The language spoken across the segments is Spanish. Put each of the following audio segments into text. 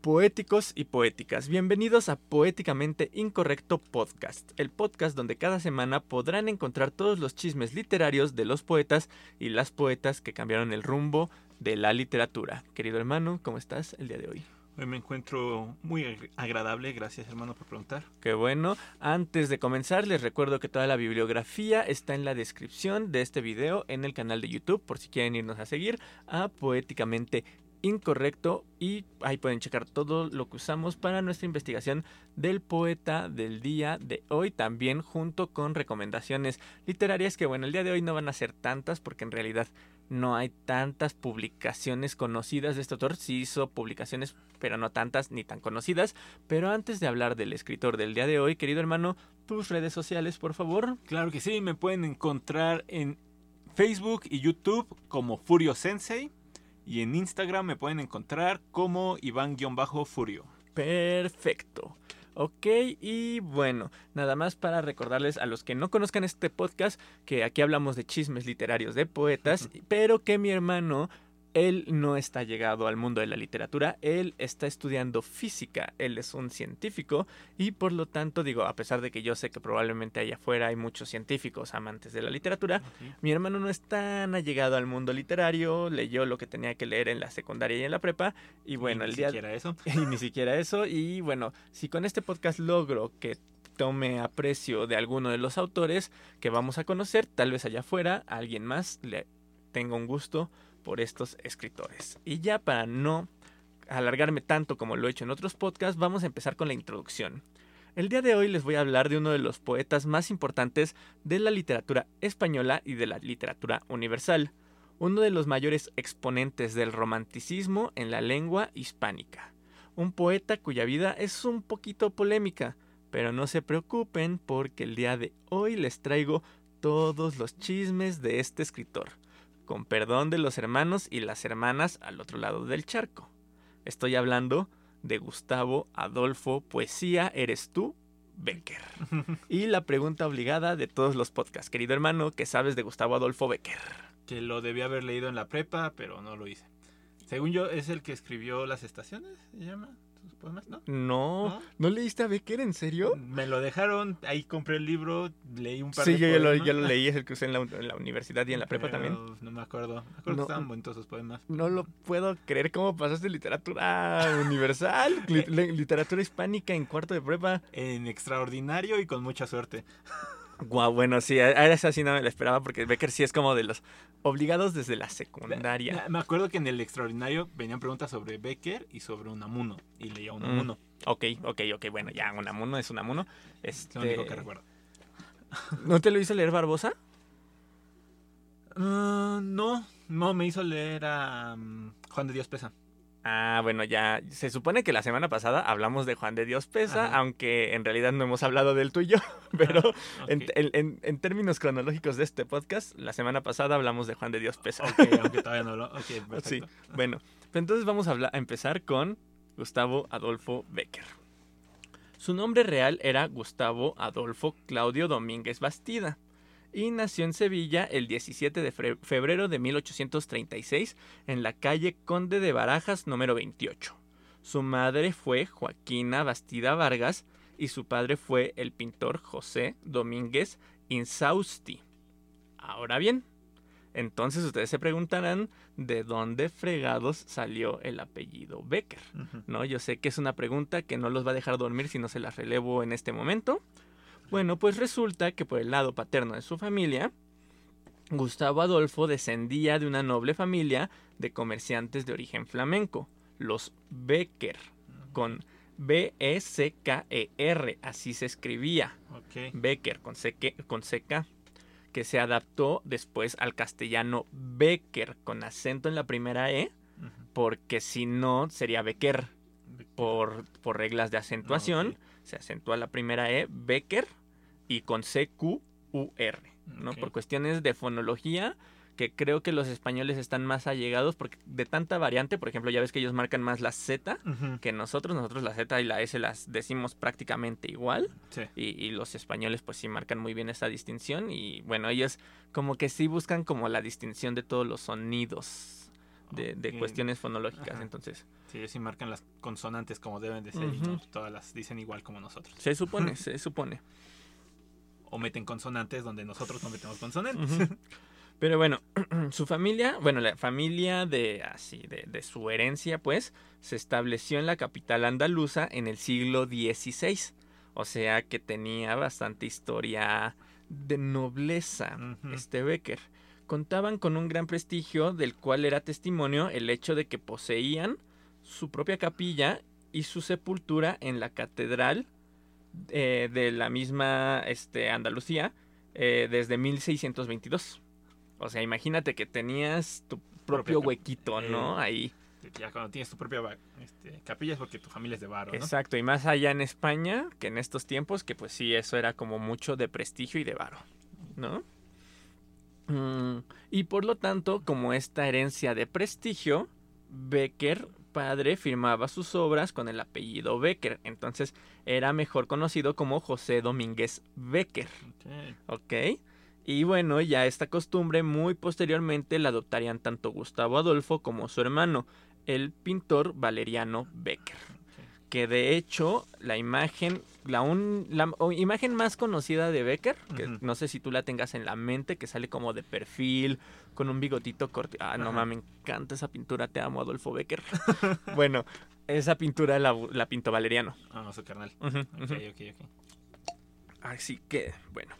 Poéticos y poéticas, bienvenidos a Poéticamente Incorrecto Podcast, el podcast donde cada semana podrán encontrar todos los chismes literarios de los poetas y las poetas que cambiaron el rumbo de la literatura. Querido hermano, ¿cómo estás el día de hoy? Hoy me encuentro muy agradable, gracias hermano por preguntar. Qué bueno. Antes de comenzar, les recuerdo que toda la bibliografía está en la descripción de este video en el canal de YouTube, por si quieren irnos a seguir a Poéticamente incorrecto y ahí pueden checar todo lo que usamos para nuestra investigación del poeta del día de hoy también junto con recomendaciones literarias que bueno el día de hoy no van a ser tantas porque en realidad no hay tantas publicaciones conocidas de este autor. Sí hizo publicaciones pero no tantas ni tan conocidas. Pero antes de hablar del escritor del día de hoy querido hermano tus redes sociales por favor. Claro que sí me pueden encontrar en Facebook y YouTube como Furio Sensei y en Instagram me pueden encontrar como Iván-Furio. Perfecto. Ok, y bueno, nada más para recordarles a los que no conozcan este podcast que aquí hablamos de chismes literarios de poetas, pero que mi hermano él no está llegado al mundo de la literatura, él está estudiando física, él es un científico y por lo tanto digo, a pesar de que yo sé que probablemente allá afuera hay muchos científicos amantes de la literatura, mi hermano no es tan allegado al mundo literario, leyó lo que tenía que leer en la secundaria y en la prepa y bueno, el día... Ni siquiera eso. Y ni siquiera eso y bueno, si con este podcast logro que tome aprecio de alguno de los autores que vamos a conocer, tal vez allá afuera alguien más le tenga un gusto por estos escritores. Y ya para no alargarme tanto como lo he hecho en otros podcasts, vamos a empezar con la introducción. El día de hoy les voy a hablar de uno de los poetas más importantes de la literatura española y de la literatura universal, uno de los mayores exponentes del romanticismo en la lengua hispánica, un poeta cuya vida es un poquito polémica, pero no se preocupen porque el día de hoy les traigo todos los chismes de este escritor con perdón de los hermanos y las hermanas al otro lado del charco. Estoy hablando de Gustavo Adolfo Poesía Eres tú, Becker. y la pregunta obligada de todos los podcasts, querido hermano, ¿qué sabes de Gustavo Adolfo Becker? Que lo debía haber leído en la prepa, pero no lo hice. Según yo, es el que escribió Las Estaciones, ¿se llama? ¿No? ¿No? leíste a Becker, en serio? Me lo dejaron, ahí compré el libro, leí un par de Sí, yo, lo, yo lo leí, es el que usé en la, universidad y en la prepa también. No me acuerdo, me acuerdo que estaban bonitos esos poemas. No lo puedo creer, ¿cómo pasaste literatura universal? literatura hispánica en cuarto de prepa. En extraordinario y con mucha suerte. Guau, bueno, sí, a esa sí no me la esperaba porque Becker sí es como de los obligados desde la secundaria. Me acuerdo que en el extraordinario venían preguntas sobre Becker y sobre Unamuno y leía Unamuno. Mm, ok, ok, ok, bueno, ya Unamuno es Unamuno. Este... Lo único que recuerdo. ¿No te lo hizo leer Barbosa? Ah, no, no, me hizo leer a mm, Juan de Dios Pesa. Ah, bueno, ya se supone que la semana pasada hablamos de Juan de Dios Pesa, aunque en realidad no hemos hablado del tuyo, pero ah, en, términos cronológicos de este podcast, la semana pasada hablamos de Juan de Dios Pesa. Ok, aunque todavía no lo... Sí, bueno, entonces vamos a, a empezar con Gustavo Adolfo Becker. Su nombre real era Gustavo Adolfo Claudio Domínguez Bastida y nació en Sevilla el 17 de febrero de 1836 en la calle Conde de Barajas número 28. Su madre fue Joaquina Bastida Vargas y su padre fue el pintor José Domínguez Insausti. Ahora bien, entonces ustedes se preguntarán de dónde fregados salió el apellido Becker. ¿No? Yo sé que es una pregunta que no los va a dejar dormir si no se la relevo en este momento. Bueno, pues resulta que por el lado paterno de su familia, Gustavo Adolfo descendía de una noble familia de comerciantes de origen flamenco, los Becker, con B-E-C-K-E-R, así se escribía. Becker, con, con C-K, que se adaptó después al castellano Becker, con acento en la primera E, porque si no sería Becker, por, por reglas de acentuación. Se acentúa la primera E, Becker, y con C-Q-U-R, ¿no? Por cuestiones de fonología, que creo que los españoles están más allegados porque de tanta variante, por ejemplo, ya ves que ellos marcan más la Z que nosotros, nosotros la Z y la S las decimos prácticamente igual y, los españoles pues sí marcan muy bien esa distinción y bueno, ellos como que sí buscan como la distinción de todos los sonidos de, de cuestiones fonológicas. Ajá. Entonces, Sí, sí marcan las consonantes como deben de ser y no todas las dicen igual como nosotros. se supone, se supone. O meten consonantes donde nosotros no metemos consonantes. Pero bueno, su familia, bueno, la familia de así, de, de su herencia, pues, se estableció en la capital andaluza en el siglo XVI. O sea que tenía bastante historia de nobleza, este Becker. Contaban con un gran prestigio del cual era testimonio el hecho de que poseían su propia capilla y su sepultura en la catedral eh, de la misma este, Andalucía eh, desde 1622. O sea, imagínate que tenías tu propio huequito, ¿no? eh, Ahí. Ya cuando tienes tu propia este, capilla es porque tu familia es de barro, ¿no? Exacto, y más allá en España que en estos tiempos, que pues sí, eso era como mucho de prestigio y de varo, ¿no? Mm, y por lo tanto, como esta herencia de prestigio, Becker, padre, firmaba sus obras con el apellido Becker, entonces era mejor conocido como José Domínguez Becker. Ok. ¿Ok? Y bueno, ya esta costumbre muy posteriormente la adoptarían tanto Gustavo Adolfo como su hermano, el pintor Valeriano Becker. Que de hecho, la imagen, la, un- la imagen más conocida de Becker, que no sé si tú la tengas en la mente, que sale como de perfil, con un bigotito corto. Ah, no mames, me encanta esa pintura, te amo, Adolfo Becker. bueno, esa pintura la, la pintó Valeriano. Ah, su carnal. Ok, ok, ok. Así que, bueno.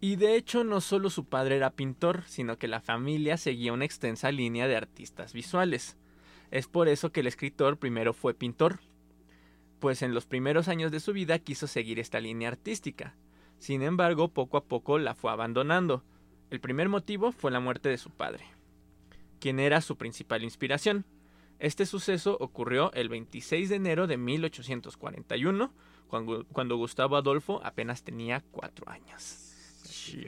Y de hecho no solo su padre era pintor, sino que la familia seguía una extensa línea de artistas visuales. Es por eso que el escritor primero fue pintor, pues en los primeros años de su vida quiso seguir esta línea artística. Sin embargo, poco a poco la fue abandonando. El primer motivo fue la muerte de su padre, quien era su principal inspiración. Este suceso ocurrió el 26 de enero de 1841, cuando, cuando Gustavo Adolfo apenas tenía cuatro años. Sí.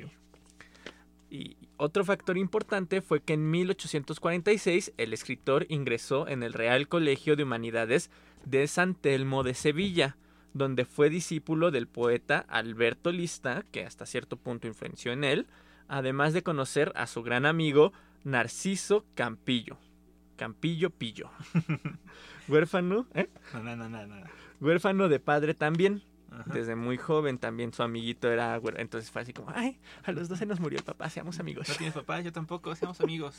Y otro factor importante fue que en 1846 el escritor ingresó en el Real Colegio de Humanidades de San Telmo de Sevilla, donde fue discípulo del poeta Alberto Lista, que hasta cierto punto influenció en él, además de conocer a su gran amigo Narciso Campillo. Campillo Pillo. Huérfano, ¿eh? No, no, no, no, no. Huérfano de padre también. Ajá. Desde muy joven también su amiguito era Entonces fue así como, ay, a los 12 nos murió el papá, seamos amigos. ¿No tienes papá? Yo tampoco, seamos amigos.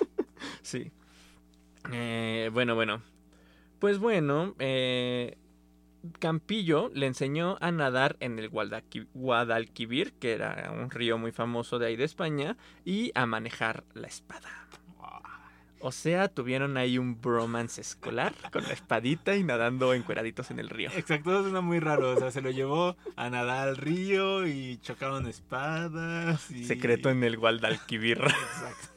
Sí. Eh, bueno, bueno. Pues bueno, eh, Campillo le enseñó a nadar en el Guadalqui- Guadalquivir, que era un río muy famoso de ahí de España, y a manejar la espada. O sea, tuvieron ahí un bromance escolar con la espadita y nadando encueraditos en el río. Exacto, suena muy raro. O sea, se lo llevó a nadar al río y chocaron espadas. Y... Secreto en el Guadalquivir. Exacto.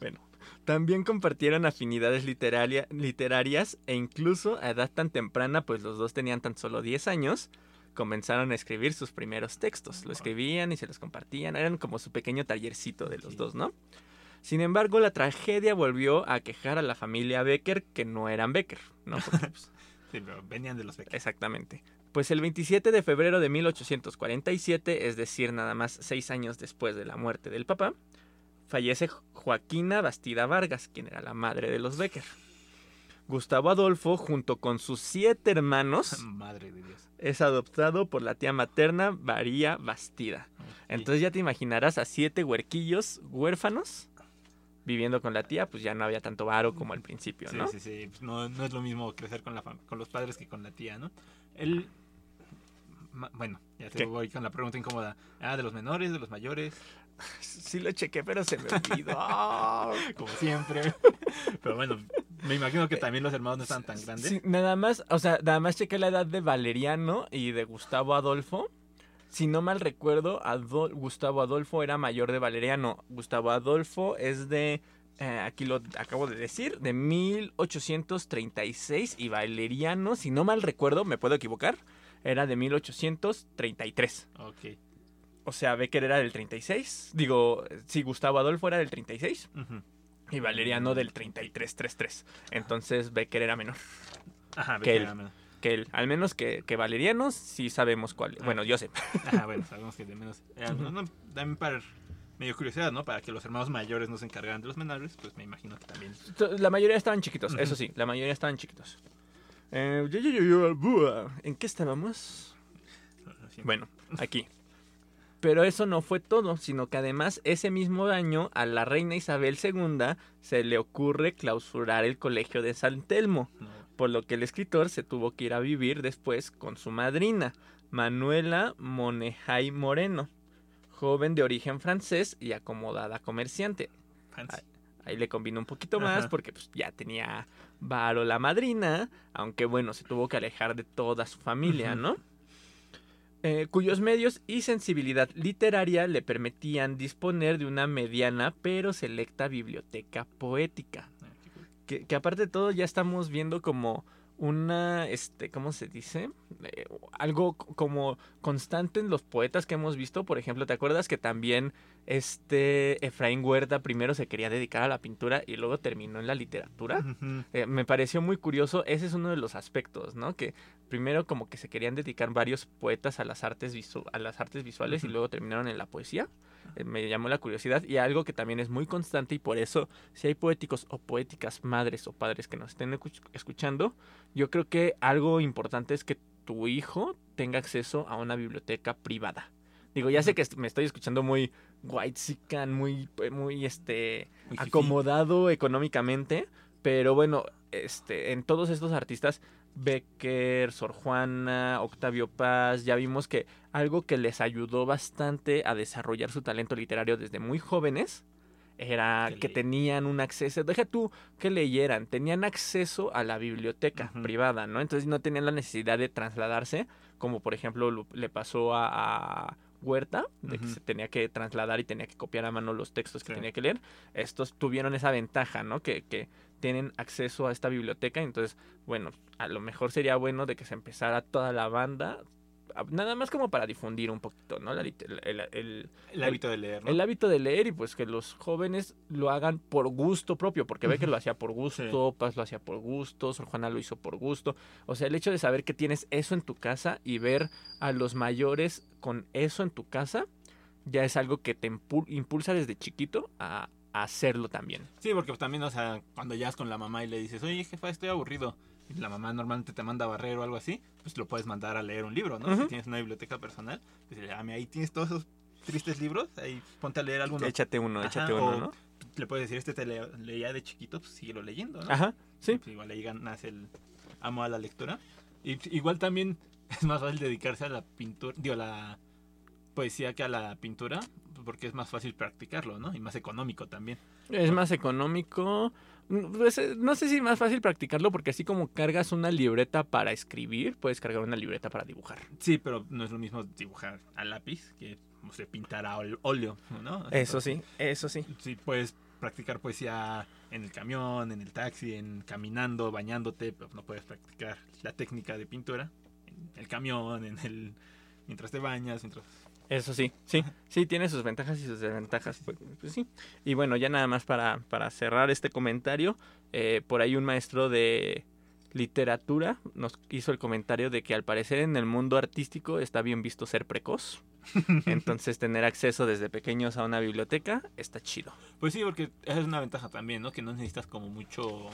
Bueno, también compartieron afinidades literaria- literarias e incluso a edad tan temprana, pues los dos tenían tan solo 10 años, comenzaron a escribir sus primeros textos. Lo escribían y se los compartían, eran como su pequeño tallercito de los Sí. dos, ¿no? Sin embargo, la tragedia volvió a quejar a la familia Becker, que no eran Becker, ¿no? Porque, pues, Sí, pero venían de los becos. Exactamente. Pues el 27 de febrero de 1847, es decir, nada más seis años después de la muerte del papá, fallece Joaquina Bastida Vargas, quien era la madre de los Becker. Gustavo Adolfo, junto con sus siete hermanos, Madre de Dios. es adoptado por la tía materna María Bastida. Entonces ya te imaginarás a siete huerquillos huérfanos viviendo con la tía, pues ya no había tanto varo como al principio, Sí, ¿no? sí, sí. Pues no, no es lo mismo crecer con, la con los padres que con la tía, ¿no? Él. Bueno, ya te ¿Qué? voy con la pregunta incómoda. Ah, de los menores, de los mayores, Sí lo chequé, pero se me olvidó. como siempre. Pero bueno, me imagino que también los hermanos no están tan grandes. Sí, nada más, o sea, nada más chequé la edad de Valeriano y de Gustavo Adolfo. Si no mal recuerdo, Adol- Gustavo Adolfo era mayor de Valeriano. Gustavo Adolfo es de, eh, aquí lo acabo de decir, de 1836 y Valeriano, si no mal recuerdo, me puedo equivocar, era de 1833. Ok. O sea, Becker era del 36. Digo, si Gustavo Adolfo era del 36 Ujú. y Valeriano del 33-33. Entonces Becker era menor. Ajá. Becker, menos. que él. Al menos que, que Valeriano sí sabemos cuál. Ah. Bueno, yo sé. Ajá, bueno, sabemos que de menos. eh, no, no, también para medio curiosidad, ¿no? Para que los hermanos mayores no se encargaran de los menores, pues me imagino que también. La mayoría estaban chiquitos, eso sí, la mayoría estaban chiquitos. Eh, yo- yo- yo- yo- buah. ¿En qué estábamos? Bueno, aquí. Pero eso no fue todo, sino que además ese mismo año a la reina Isabel II se le ocurre clausurar el colegio de San Telmo, No, por lo que el escritor se tuvo que ir a vivir después con su madrina, Manuela Monejay Moreno, joven de origen francés y acomodada comerciante. fancy. Ahí le combinó un poquito más Ajá. porque pues, ya tenía varo la madrina, aunque bueno, se tuvo que alejar de toda su familia. ¿no? Eh, cuyos medios y sensibilidad literaria le permitían disponer de una mediana pero selecta biblioteca poética. Que, que aparte de todo ya estamos viendo como una, este, ¿cómo se dice? Eh, algo como constante en los poetas que hemos visto. Por ejemplo, ¿te acuerdas que también este Efraín Huerta primero se quería dedicar a la pintura y luego terminó en la literatura? Eh, me pareció muy curioso, ese es uno de los aspectos, ¿no? Que primero como que se querían dedicar varios poetas a las artes, visu- a las artes visuales y luego terminaron en la poesía. Eh, me llamó la curiosidad y algo que también es muy constante y por eso si hay poéticos o poéticas madres o padres que nos estén escuch- escuchando, yo creo que algo importante es que tu hijo tenga acceso a una biblioteca privada. Digo, ya sé que me estoy escuchando muy white muy, muy este, Muy acomodado económicamente, pero bueno, este, en todos estos artistas, Becker, Sor Juana, Octavio Paz, ya vimos que algo que les ayudó bastante a desarrollar su talento literario desde muy jóvenes era Que tenían un acceso, deja tú que leyeran, tenían acceso a la biblioteca privada, ¿no? Entonces no tenían la necesidad de trasladarse, como por ejemplo lo- le pasó a, a Huerta, de que se tenía que trasladar y tenía que copiar a mano los textos que Sí. tenía que leer. Estos tuvieron esa ventaja, ¿no? Que, que tienen acceso a esta biblioteca, entonces, bueno, a lo mejor sería bueno de que se empezara toda la banda, nada más como para difundir un poquito, ¿no? La el- el- el, El hábito de leer, ¿no? el hábito de leer y pues que los jóvenes lo hagan por gusto propio, porque ve que lo hacía por gusto, Paz lo hacía por gusto, Sor Juana lo hizo por gusto. O sea, el hecho de saber que tienes eso en tu casa y ver a los mayores con eso en tu casa, ya es algo que te impu- impulsa desde chiquito a, a hacerlo también. Sí, porque pues, también, o sea, cuando llegas con la mamá y le dices, oye, jefa, estoy aburrido. Y la mamá normalmente te manda a barrer o algo así, pues lo puedes mandar a leer un libro, ¿no? Si tienes una biblioteca personal, pues "Ah, ahí tienes todos esos tristes libros, ahí ponte a leer alguno. Échate uno, Ajá, échate uno, ¿no? Le puedes decir, este te le- leía de chiquito, pues síguelo leyendo, ¿no? Ajá, sí. Pues, igual ahí ganas el amo a la lectura. Y igual también es más fácil dedicarse a la pintura, digo, a la poesía que a la pintura, porque es más fácil practicarlo, ¿no? Y más económico también. Es más económico. Pues, eh, no sé si es más fácil practicarlo porque así como cargas una libreta para escribir, puedes cargar una libreta para dibujar. Sí, pero no es lo mismo dibujar a lápiz que no sé, pintar a óleo, ¿no? Eso sí, eso sí. Sí, puedes practicar poesía en el camión, en el taxi, en caminando, bañándote, pero no puedes practicar la técnica de pintura en el camión, en el mientras te bañas, mientras Eso sí, sí, sí, tiene sus ventajas y sus desventajas. Pues, pues sí. Y bueno, ya nada más para, para cerrar este comentario, eh, por ahí un maestro de literatura nos hizo el comentario de que al parecer en el mundo artístico está bien visto ser precoz. Entonces tener acceso desde pequeños a una biblioteca está chido. Pues sí, porque esa es una ventaja también, ¿no? Que no necesitas como mucho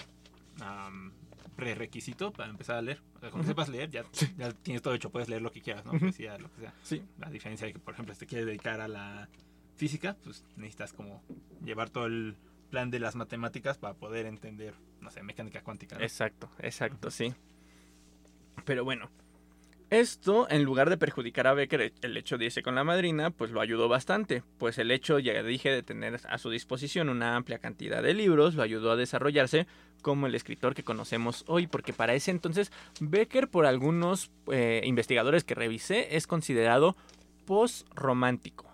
am, prerequisito para empezar a leer. O sea, como sepas leer, ya, ya tienes todo hecho, puedes leer lo que quieras, ¿no? Ujú. Poesía, lo que sea. Sí. La diferencia de que, por ejemplo, si te quieres dedicar a la física, pues necesitas como llevar todo el plan de las matemáticas para poder entender, no sé, mecánica cuántica. ¿no? Exacto, exacto, sí. Pero bueno, esto en lugar de perjudicar a Becker el hecho de irse con la madrina, pues lo ayudó bastante, pues el hecho, ya dije, de tener a su disposición una amplia cantidad de libros, lo ayudó a desarrollarse como el escritor que conocemos hoy, porque para ese entonces Becker, por algunos eh, investigadores que revisé, es considerado post-romántico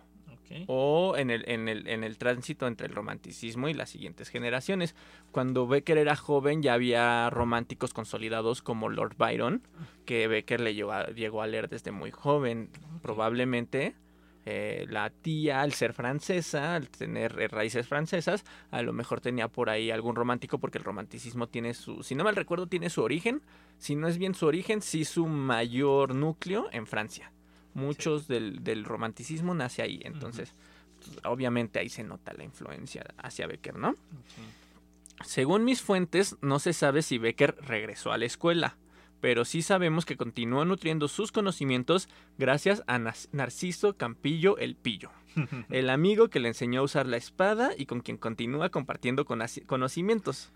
O en el, en, el, en el tránsito entre el romanticismo y las siguientes generaciones. Cuando Becker era joven ya había románticos consolidados como Lord Byron, que Becker le llegó a, llegó a leer desde muy joven. Probablemente eh, la tía, al ser francesa, al tener eh, raíces francesas, a lo mejor tenía por ahí algún romántico, porque el romanticismo tiene su, si no mal recuerdo, tiene su origen, si no es bien su origen, sí su mayor núcleo en Francia. Muchos del, del romanticismo nace ahí, entonces Obviamente ahí se nota la influencia hacia Becker, ¿no? Según mis fuentes, no se sabe si Becker regresó a la escuela, pero sí sabemos que continuó nutriendo sus conocimientos gracias a Narciso Campillo el Pillo, el amigo que le enseñó a usar la espada y con quien continúa compartiendo conocimientos.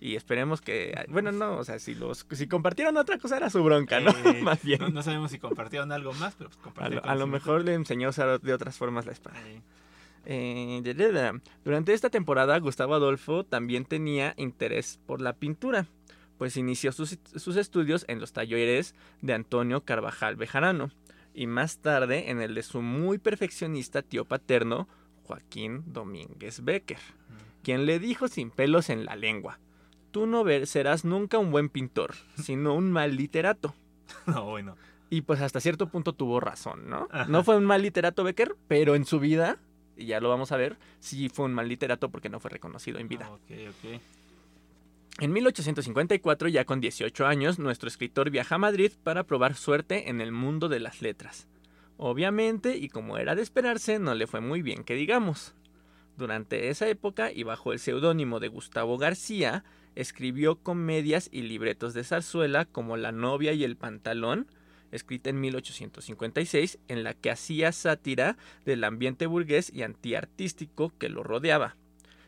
Y esperemos que, bueno, no, o sea, si los si compartieron otra cosa era su bronca, ¿no? Eh, Más bien. No, no sabemos si compartieron algo más, pero pues a, compartieron. lo, a lo mejor le enseñó a usar de otras formas la espada. Eh, Eh. Durante esta temporada, Gustavo Adolfo también tenía interés por la pintura, pues inició sus, sus estudios en los talleres de Antonio Carvajal Bejarano y más tarde en el de su muy perfeccionista tío paterno, Joaquín Domínguez Becker, quien le dijo sin pelos en la lengua, tú no serás nunca un buen pintor, sino un mal literato. No, bueno. Y pues hasta cierto punto tuvo razón, ¿no? Ajá. No fue un mal literato Becker, pero en su vida, y ya lo vamos a ver, sí fue un mal literato porque no fue reconocido en vida. Ok, ok. En 1854, ya con 18 años, nuestro escritor viaja a Madrid para probar suerte en el mundo de las letras. Obviamente, y como era de esperarse, no le fue muy bien que digamos. Durante esa época, y bajo el seudónimo de Gustavo García, escribió comedias y libretos de zarzuela como La novia y el pantalón, escrita en 1856, en la que hacía sátira del ambiente burgués y antiartístico que lo rodeaba.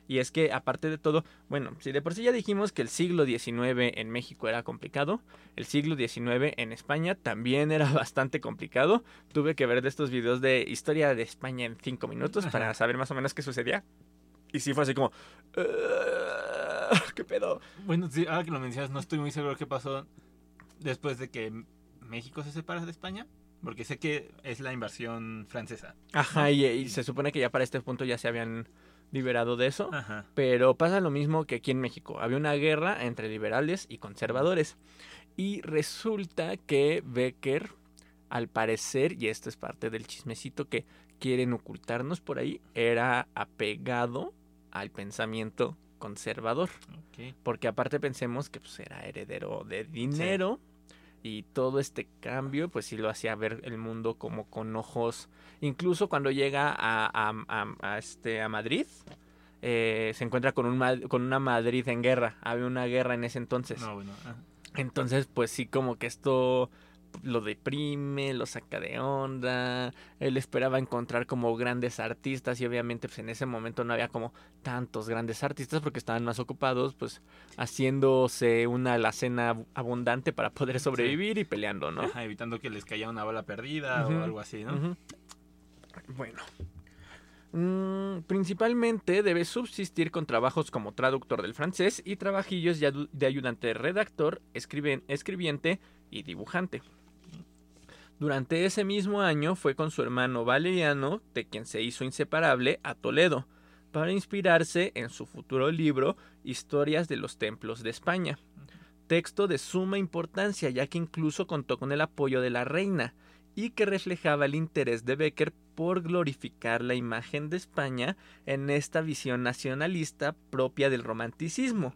Y es que, aparte de todo, bueno, si de por sí ya dijimos que el siglo XIX en México era complicado, el siglo XIX en España también era bastante complicado. Tuve que ver de estos videos de historia de España en cinco minutos para saber más o menos qué sucedía. Y sí fue así como... "Ah, ¿Qué pedo? Bueno, sí, ahora que lo mencionas, no estoy muy seguro qué pasó después de que México se separa de España. Porque sé que es la invasión francesa. Ajá, y, y se supone que ya para este punto ya se habían liberado de eso. Ajá. Pero pasa lo mismo que aquí en México. Había una guerra entre liberales y conservadores. Y resulta que Becker, al parecer, y esto es parte del chismecito que quieren ocultarnos por ahí, era apegado al pensamiento conservador. Porque aparte pensemos que pues, era heredero de dinero. Y todo este cambio, pues sí lo hacía ver el mundo como con ojos. Incluso cuando llega a, a- a- a este, a Madrid, eh, se encuentra con, un, con una Madrid en guerra. Había una guerra en ese entonces. No, bueno. ah. Entonces, pues sí, como que esto lo deprime, lo saca de onda. Él esperaba encontrar como grandes artistas y obviamente pues en ese momento no había como tantos grandes artistas porque estaban más ocupados pues haciéndose una alacena abu- abundante para poder sobrevivir y peleando, ¿no? Ajá, evitando que les caiga una bala perdida o algo así, ¿no? Bueno. Mm, principalmente debe subsistir con trabajos como traductor del francés y trabajillos de, adu- de ayudante redactor, escriben- escribiente y dibujante. Durante ese mismo año fue con su hermano Valeriano, de quien se hizo inseparable, a Toledo, para inspirarse en su futuro libro Historias de los Templos de España. Texto de suma importancia ya que incluso contó con el apoyo de la reina, y que reflejaba el interés de Becker por glorificar la imagen de España en esta visión nacionalista propia del romanticismo.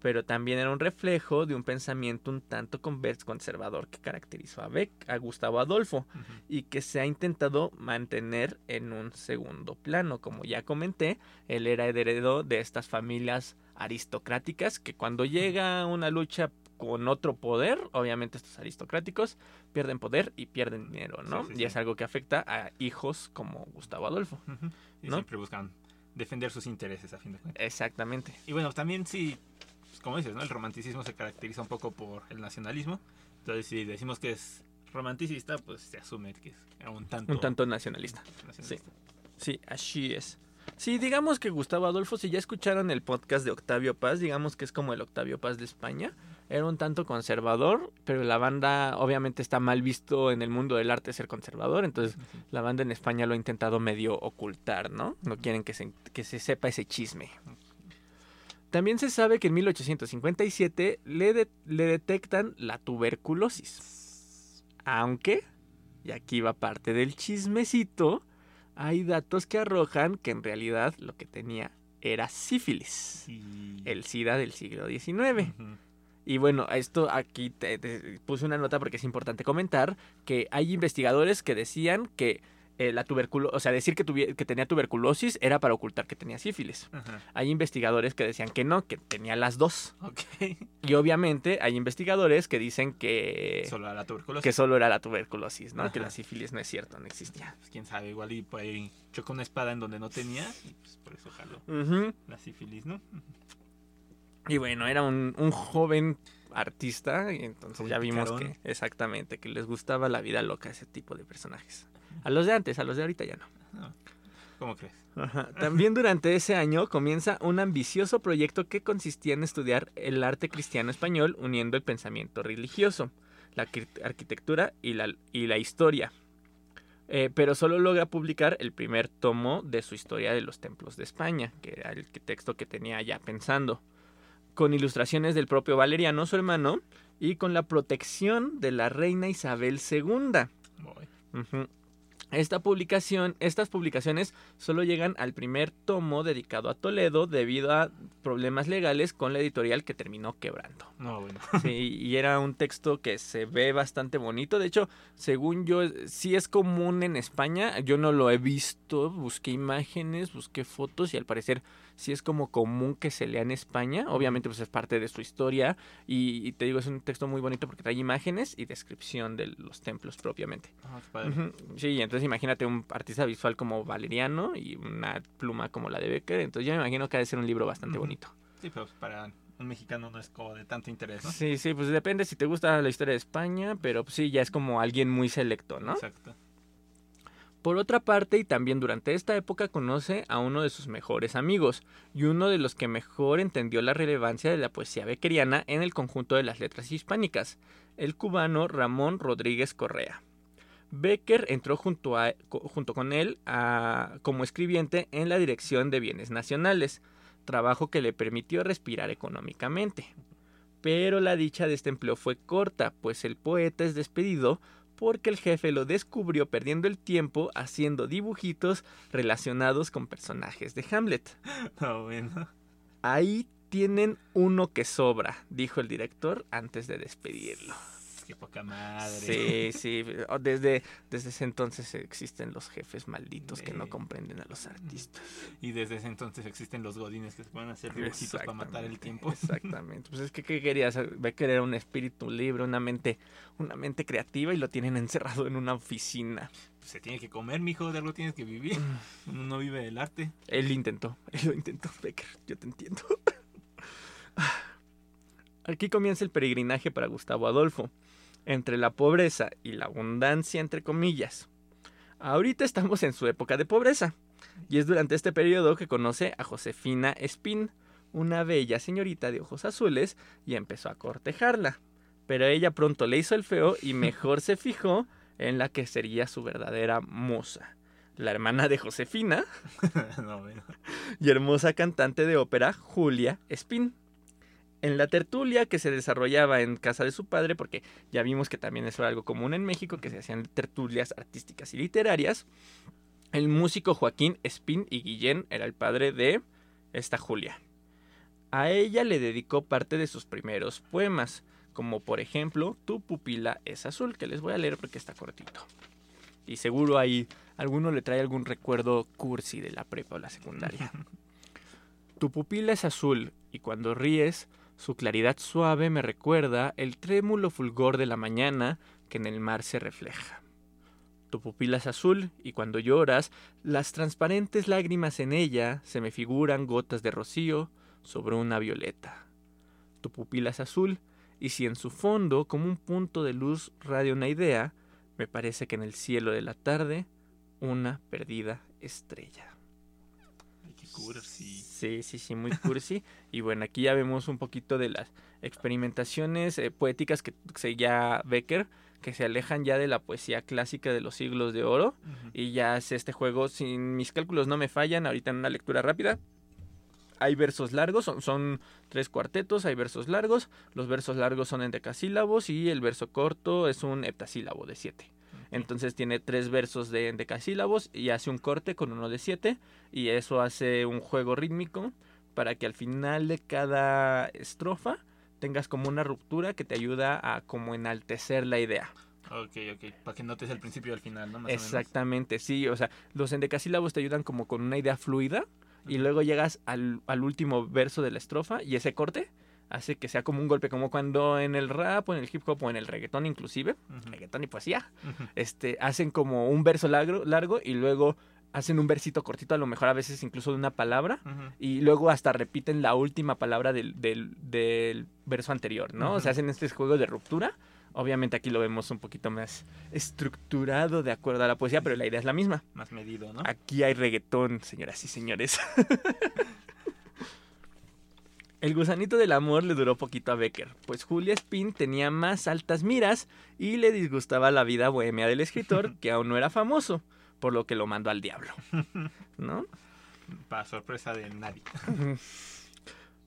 Pero también era un reflejo de un pensamiento un tanto conservador que caracterizó a Beck, a Gustavo Adolfo, y que se ha intentado mantener en un segundo plano. Como ya comenté, él era heredero de estas familias aristocráticas que cuando llega una lucha con otro poder, obviamente estos aristocráticos pierden poder y pierden dinero, ¿no? Sí, sí, y sí. es algo que afecta a hijos como Gustavo Adolfo. Y ¿No? siempre buscan defender sus intereses a fin de cuentas. Exactamente. Y bueno, también pues, como dices, ¿no? El romanticismo se caracteriza un poco por el nacionalismo. Entonces, si decimos que es romanticista, pues se asume que es un tanto, Un tanto nacionalista. nacionalista. Sí, así es. Sí, digamos que Gustavo Adolfo, si ya escucharon el podcast de Octavio Paz, digamos que es como el Octavio Paz de España. Era un tanto conservador, pero la banda obviamente está mal visto en el mundo del arte ser conservador, entonces la banda en España lo ha intentado medio ocultar, ¿no? No quieren que se, que se sepa ese chisme. También se sabe que en 1857 le, de- le detectan la tuberculosis. Aunque, y aquí va parte del chismecito, hay datos que arrojan que en realidad lo que tenía era sífilis, Sí. el SIDA del siglo XIX. Y bueno, esto aquí te, te puse una nota porque es importante comentar que hay investigadores que decían que eh, la tuberculosis, o sea, decir que, tenía tuberculosis era para ocultar que tenía sífilis. Hay investigadores que decían que no, que tenía las dos. Y obviamente hay investigadores que dicen que Solo a la tuberculosis. que solo era la tuberculosis, ¿no? Que la sífilis no es cierto, no existía. Pues quién sabe, igual y por ahí chocó una espada en donde no tenía y pues por eso jaló la sífilis, ¿no? Y bueno, era un, un joven artista, y entonces ya vimos que exactamente, que les gustaba la vida loca ese tipo de personajes. A los de antes, a los de ahorita ya no. No. ¿Cómo crees? Ajá. También durante ese año comienza un ambicioso proyecto que consistía en estudiar el arte cristiano español uniendo el pensamiento religioso, la arqui- arquitectura y la, y la historia. Eh, pero solo logra publicar el primer tomo de su historia de los templos de España, que era el texto que tenía ya pensando, con ilustraciones del propio Valeriano, su hermano, y con la protección de la reina Isabel II. Ujú. Esta publicación, estas publicaciones solo llegan al primer tomo dedicado a Toledo debido a problemas legales con la editorial que terminó quebrando. No, bueno. Sí, y era un texto que se ve bastante bonito. De hecho, según yo, sí es común en España. Yo no lo he visto. Busqué imágenes, busqué fotos y al parecer sí es como común que se lea en España. Obviamente, pues es parte de su historia. Y, y te digo, es un texto muy bonito porque trae imágenes y descripción de los templos propiamente. Ah, Sí, entonces imagínate un artista visual como Valeriano y una pluma como la de Becker. Entonces yo me imagino que ha de ser un libro bastante bonito. Sí, pero para un mexicano no es como de tanto interés, ¿no? Sí, sí, pues depende si te gusta la historia de España, pero pues sí, ya es como alguien muy selecto, ¿no? Exacto. Por otra parte, y también durante esta época conoce a uno de sus mejores amigos, y uno de los que mejor entendió la relevancia de la poesía beckeriana en el conjunto de las letras hispánicas, el cubano Ramón Rodríguez Correa. Becker entró junto, junto con él como escribiente en la Dirección de Bienes Nacionales, trabajo que le permitió respirar económicamente. Pero la dicha de este empleo fue corta, pues el poeta es despedido porque el jefe lo descubrió perdiendo el tiempo haciendo dibujitos relacionados con personajes de Hamlet. No, bueno. Ahí tienen uno que sobra, dijo el director antes de despedirlo. Que poca madre. Sí, sí, oh, desde, desde ese entonces existen los jefes malditos que no comprenden a los artistas. Y desde ese entonces existen los godines que se pueden hacer dibujitos para matar el tiempo. Exactamente. Pues es que ¿qué querías? Becker era un espíritu libre, una mente, una mente creativa y lo tienen encerrado en una oficina. Pues se tiene que comer, mijo, de algo tienes que vivir. Uno no vive del arte. Él intentó, él lo intentó, Becker, yo te entiendo. Aquí comienza el peregrinaje para Gustavo Adolfo, entre la pobreza y la abundancia, entre comillas. Ahorita estamos en su época de pobreza, y es durante este periodo que conoce a Josefina Espín, una bella señorita de ojos azules, y empezó a cortejarla. Pero ella pronto le hizo el feo y mejor se fijó en la que sería su verdadera musa, la hermana de Josefina, no, y hermosa cantante de ópera Julia Espín. En la tertulia que se desarrollaba en casa de su padre, porque ya vimos que también eso era algo común en México, que se hacían tertulias artísticas y literarias, el músico Joaquín Espín y Guillén era el padre de esta Julia. A ella le dedicó parte de sus primeros poemas, como por ejemplo Tu pupila es azul, que les voy a leer porque está cortito. Y seguro ahí alguno le trae algún recuerdo cursi de la prepa o la secundaria. Tu pupila es azul y cuando ríes, su claridad suave me recuerda el trémulo fulgor de la mañana que en el mar se refleja. Tu pupila es azul y cuando lloras, las transparentes lágrimas en ella se me figuran gotas de rocío sobre una violeta. Tu pupila es azul y si en su fondo, como un punto de luz, radia una idea, me parece que en el cielo de la tarde, una perdida estrella. Cursi. Sí, sí, sí, muy cursi. y bueno, aquí ya vemos un poquito de las experimentaciones eh, poéticas que seguía Becker, que se alejan ya de la poesía clásica de los siglos de oro. Y ya hace este juego, si mis cálculos no me fallan, ahorita en una lectura rápida. Hay versos largos, son, son tres cuartetos, hay versos largos. Los versos largos son en decasílabos y el verso corto es un heptasílabo de siete. Entonces tiene tres versos de decasílabos y hace un corte con uno de siete y eso hace un juego rítmico para que al final de cada estrofa tengas como una ruptura que te ayuda a como enaltecer la idea. Ok, ok. Para que notes el principio y el final, ¿no? Más o menos. Exactamente, sí. O sea, los endecasílabos te ayudan como con una idea fluida y luego llegas al, al último verso de la estrofa y ese corte hace que sea como un golpe, como cuando en el rap o en el hip hop o en el reggaetón inclusive, Ujú, reggaetón y poesía, ujú. este, hacen como un verso largo, largo y luego hacen un versito cortito, a lo mejor a veces incluso de una palabra, y luego hasta repiten la última palabra del, del, del verso anterior, ¿no? O sea, hacen este juego de ruptura. Obviamente aquí lo vemos un poquito más estructurado de acuerdo a la poesía, pero la idea es la misma. Más medido, ¿no? Aquí hay reggaetón, señoras y señores. El gusanito del amor le duró poquito a Becker, pues Julia Spin tenía más altas miras y le disgustaba la vida bohemia del escritor, que aún no era famoso, por lo que lo mandó al diablo. ¿No? Para sorpresa de nadie.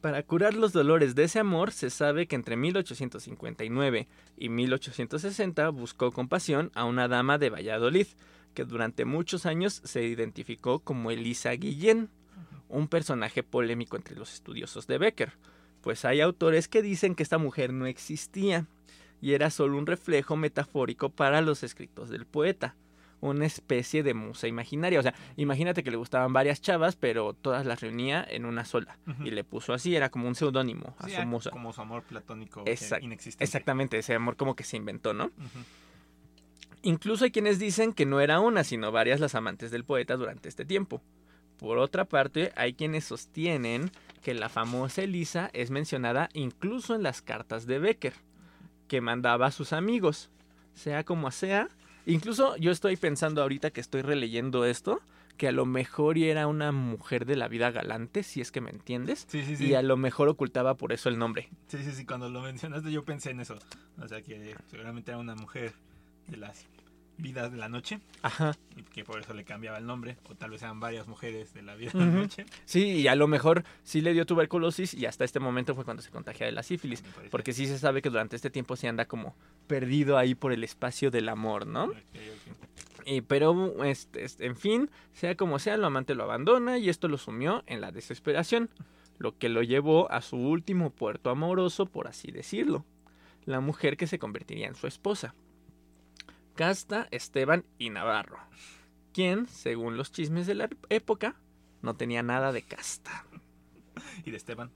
Para curar los dolores de ese amor, se sabe que entre 1859 y 1860 buscó con pasión a una dama de Valladolid, que durante muchos años se identificó como Elisa Guillén, un personaje polémico entre los estudiosos de Becker, pues hay autores que dicen que esta mujer no existía y era solo un reflejo metafórico para los escritos del poeta, una especie de musa imaginaria. O sea, imagínate que le gustaban varias chavas, pero todas las reunía en una sola y le puso así, era como un seudónimo a Sí, su musa. Como su amor platónico Exact- inexistente. Exactamente, ese amor como que se inventó, ¿no? Incluso hay quienes dicen que no era una, sino varias las amantes del poeta durante este tiempo. Por otra parte, hay quienes sostienen que la famosa Elisa es mencionada incluso en las cartas de Becker, que mandaba a sus amigos, sea como sea. Incluso yo estoy pensando ahorita que estoy releyendo esto, que a lo mejor era una mujer de la vida galante, si es que me entiendes, Sí, sí, sí. y a lo mejor ocultaba por eso el nombre. Sí, sí, sí. Cuando lo mencionaste yo pensé en eso. O sea, que seguramente era una mujer de las vidas de la noche Ajá. y que por eso le cambiaba el nombre. O tal vez eran varias mujeres de la vida de la noche. Sí, y a lo mejor sí le dio tuberculosis y hasta este momento fue cuando se contagia de la sífilis. parece. Porque sí se sabe que durante este tiempo se anda como perdido ahí por el espacio del amor, ¿no? Y, pero, este, este, en fin, sea como sea, lo amante lo abandona y esto lo sumió en la desesperación, lo que lo llevó a su último puerto amoroso, por así decirlo, la mujer que se convertiría en su esposa, Casta, Esteban y Navarro, quien, según los chismes de la época, no tenía nada de casta. Y de Esteban.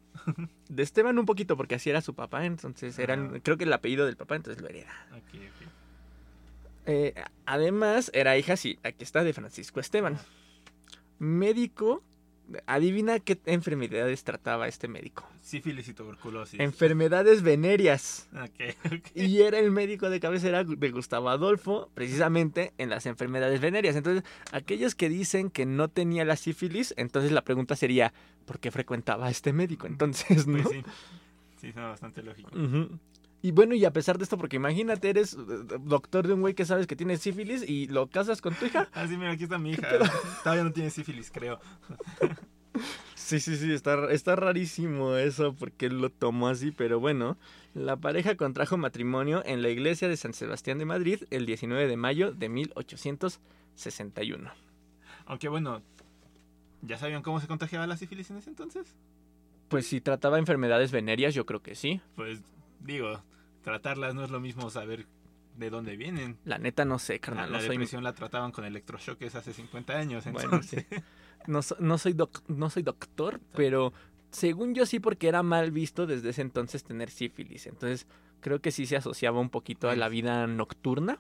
De Esteban un poquito, porque así era su papá, entonces eran, Ah. creo que el apellido del papá, entonces lo hereda. Ok, ok. Eh, además, era hija, sí, aquí está, de Francisco Esteban. Médico, adivina qué enfermedades trataba este médico. Sífilis y tuberculosis. Enfermedades venéreas. Ok, ok. Y era el médico de cabecera de Gustavo Adolfo, precisamente en las enfermedades venéreas. Entonces, aquellos que dicen que no tenía la sífilis, entonces la pregunta sería, ¿por qué frecuentaba a este médico? Entonces, ¿no? Pues sí. Sí, suena bastante lógico. Ujú. Y bueno, y a pesar de esto, porque imagínate, eres eh, doctor de un güey que sabes que tiene sífilis y lo casas con tu hija. Ah, sí, mira, aquí está mi hija. Todavía no tiene sífilis, creo. Sí, sí, sí, está, está rarísimo eso porque él lo tomó así, pero bueno, la pareja contrajo matrimonio en la iglesia de San Sebastián de Madrid el 19 de mayo de 1861. Aunque bueno, ¿ya sabían cómo se contagiaba la sífilis en ese entonces? Pues si trataba enfermedades venéreas, yo creo que sí. Pues digo, tratarlas no es lo mismo saber de dónde vienen. La neta no sé, La, carnal, la no soy, depresión la trataban con electrochoques hace 50 años, Bueno, entonces. no, so- no soy doc- no soy doctor, pero según yo sí porque era mal visto desde ese entonces tener sífilis. Entonces creo que sí se asociaba un poquito a la vida nocturna.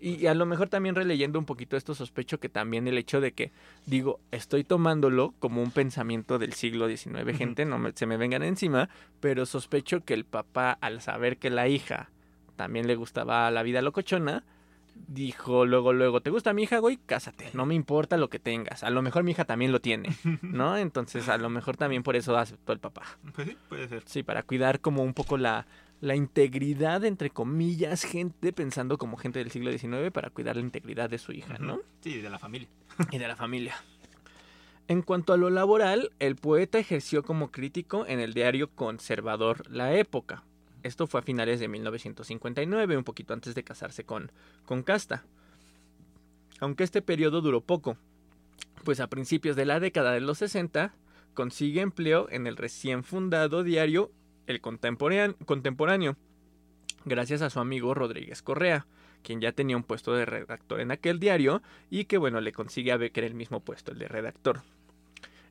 Y, a lo mejor también releyendo un poquito esto, sospecho que también el hecho de que, digo, estoy tomándolo como un pensamiento del siglo XIX, gente, no me- se me vengan encima, pero sospecho que el papá, al saber que la hija también le gustaba la vida locochona, dijo luego, luego, ¿te gusta mi hija, güey? Cásate, no me importa lo que tengas, a lo mejor mi hija también lo tiene, ¿no? Entonces, a lo mejor también por eso aceptó el papá. Pues sí, puede ser. Sí, para cuidar como un poco la, la integridad, entre comillas, gente, pensando como gente del siglo XIX, para cuidar la integridad de su hija, ¿no? Sí, de la familia. Y de la familia. En cuanto a lo laboral, el poeta ejerció como crítico en el diario conservador La Época. Esto fue a finales de 1959, un poquito antes de casarse con, con Casta. Aunque este periodo duró poco, pues a principios de la década de los 60 consigue empleo en el recién fundado diario El Contemporáneo, gracias a su amigo Rodríguez Correa, quien ya tenía un puesto de redactor en aquel diario y que bueno, le consigue a Becker el mismo puesto, el de redactor.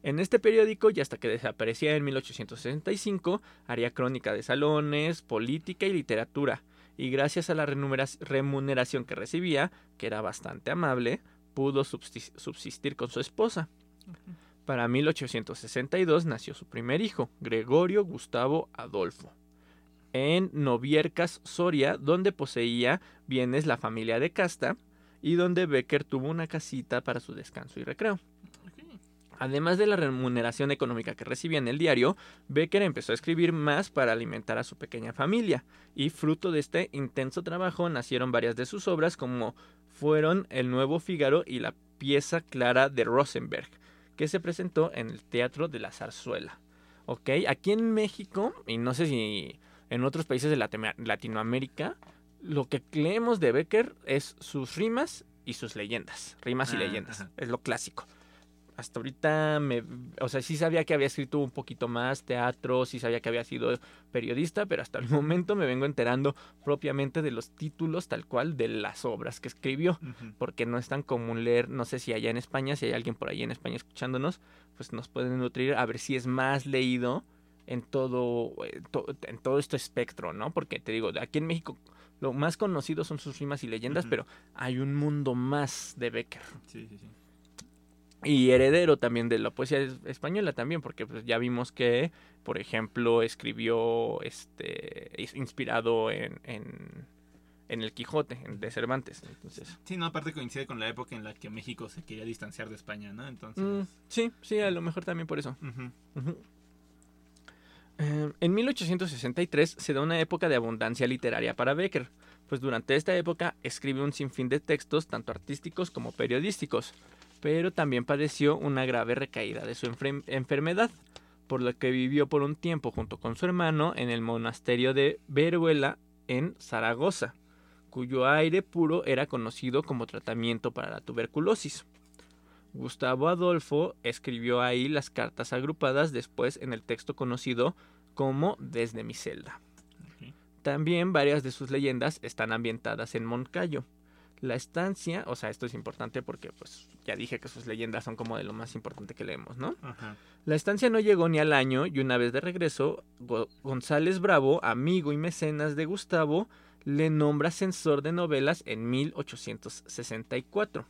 En este periódico, y hasta que desaparecía en 1865, haría crónica de salones, política y literatura, y gracias a la remuneración que recibía, que era bastante amable, pudo subsistir con su esposa. Para 1862 nació su primer hijo, Gregorio Gustavo Adolfo, en Noviercas, Soria, donde poseía bienes la familia de Casta y donde Becker tuvo una casita para su descanso y recreo. Además de la remuneración económica que recibía en el diario, Becker empezó a escribir más para alimentar a su pequeña familia, y fruto de este intenso trabajo nacieron varias de sus obras como fueron El Nuevo Fígaro y la pieza Clara de Rosenberg, que se presentó en el Teatro de la Zarzuela. Ok, aquí en México, y no sé si en otros países de Latinoamérica, lo que leemos de Becker es sus rimas y sus leyendas. Rimas y ah, leyendas. Es lo clásico hasta ahorita me, o sea, sí sabía que había escrito un poquito más teatro, sí sabía que había sido periodista, pero hasta el momento me vengo enterando propiamente de los títulos tal cual de las obras que escribió, porque no es tan común leer, no sé si allá en España, si hay alguien por ahí en España escuchándonos, pues nos pueden nutrir a ver si es más leído en todo, eh, en todo este espectro, ¿no? Porque te digo, aquí en México lo más conocido son sus rimas y leyendas, pero hay un mundo más de Becker. Sí, sí, sí y heredero también de la poesía española también, porque pues, ya vimos que, por ejemplo, escribió este inspirado en, en, el Quijote de Cervantes. Entonces. Sí, no, aparte coincide con la época en la que México se quería distanciar de España, ¿no? Entonces. Mm, sí, sí, a lo mejor también por eso. Eh, en 1863 se da una época de abundancia literaria para Becker, pues durante esta época escribe un sinfín de textos, tanto artísticos como periodísticos pero también padeció una grave recaída de su enfermedad, por lo que vivió por un tiempo junto con su hermano en el monasterio de Veruela en Zaragoza, cuyo aire puro era conocido como tratamiento para la tuberculosis. Gustavo Adolfo escribió ahí las cartas agrupadas después en el texto conocido como Desde mi celda. También varias de sus leyendas están ambientadas en Moncayo, la estancia, o sea, esto es importante porque pues ya dije que sus leyendas son como de lo más importante que leemos, ¿no? La estancia no llegó ni al año y una vez de regreso, González Bravo, amigo y mecenas de Gustavo, le nombra censor de novelas en 1864.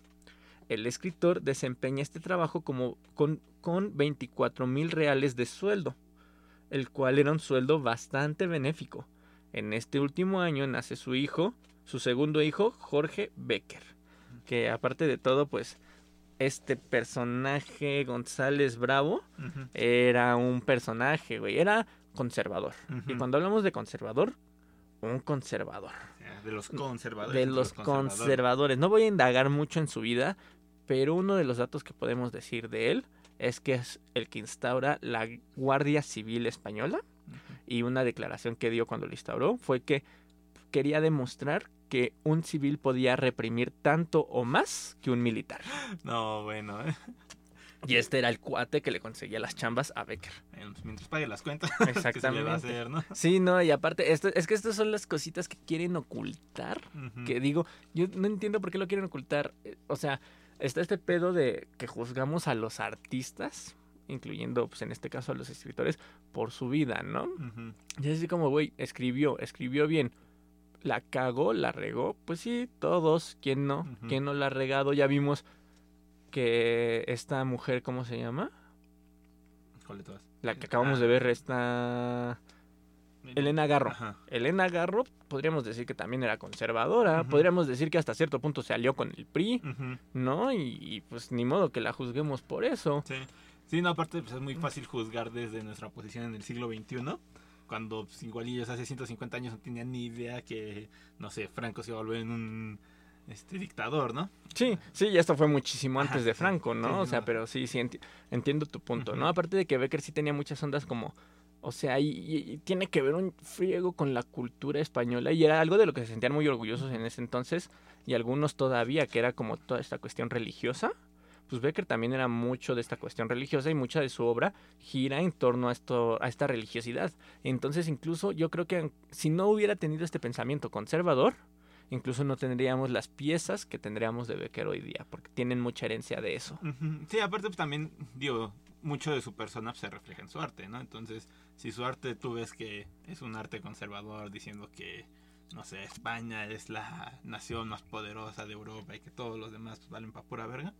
El escritor desempeña este trabajo como con, con 24 mil reales de sueldo, el cual era un sueldo bastante benéfico. En este último año nace su hijo, su segundo hijo, Jorge Becker. Que aparte de todo, pues este personaje González Bravo era un personaje, güey, era conservador. Y cuando hablamos de conservador, un conservador. De los conservadores. De los conservadores. No voy a indagar mucho en su vida, pero uno de los datos que podemos decir de él es que es el que instaura la Guardia Civil Española. Y una declaración que dio cuando lo instauró fue que quería demostrar que un civil podía reprimir tanto o más que un militar. No, bueno. ¿eh? Y este era el cuate que le conseguía las chambas a Becker. Pues, mientras pague las cuentas. Exactamente. va a hacer, ¿no? Sí, no, y aparte, esto, es que estas son las cositas que quieren ocultar. Que digo, yo no entiendo por qué lo quieren ocultar. Eh, o sea, está este pedo de que juzgamos a los artistas, incluyendo, pues en este caso a los escritores, por su vida, ¿no? Y es así como, güey, escribió, escribió bien la cagó, la regó, pues sí, todos, ¿quién no? ¿Quién no la ha regado? Ya vimos que esta mujer, ¿cómo se llama? La que acabamos de ver, esta... Elena Garro. Elena Garro, podríamos decir que también era conservadora, podríamos decir que hasta cierto punto se alió con el PRI, ¿no? Y, pues ni modo que la juzguemos por eso. Sí, sí no, aparte pues, es muy fácil juzgar desde nuestra posición en el siglo XXI cuando pues, igual ellos hace 150 años no tenían ni idea que, no sé, Franco se iba a volver en un este dictador, ¿no? Sí, sí, y esto fue muchísimo antes de Franco, ¿no? o sea, pero sí, sí, entiendo tu punto, ¿no? Aparte de que Becker sí tenía muchas ondas como, o sea, y, tiene que ver un friego con la cultura española y era algo de lo que se sentían muy orgullosos en ese entonces y algunos todavía, que era como toda esta cuestión religiosa pues Becker también era mucho de esta cuestión religiosa y mucha de su obra gira en torno a, esto, a esta religiosidad. Entonces incluso yo creo que si no hubiera tenido este pensamiento conservador, incluso no tendríamos las piezas que tendríamos de Becker hoy día, porque tienen mucha herencia de eso. Sí, aparte pues, también, digo, mucho de su persona pues, se refleja en su arte, ¿no? Entonces, si su arte tú ves que es un arte conservador, diciendo que, no sé, España es la nación más poderosa de Europa y que todos los demás valen para pura verga,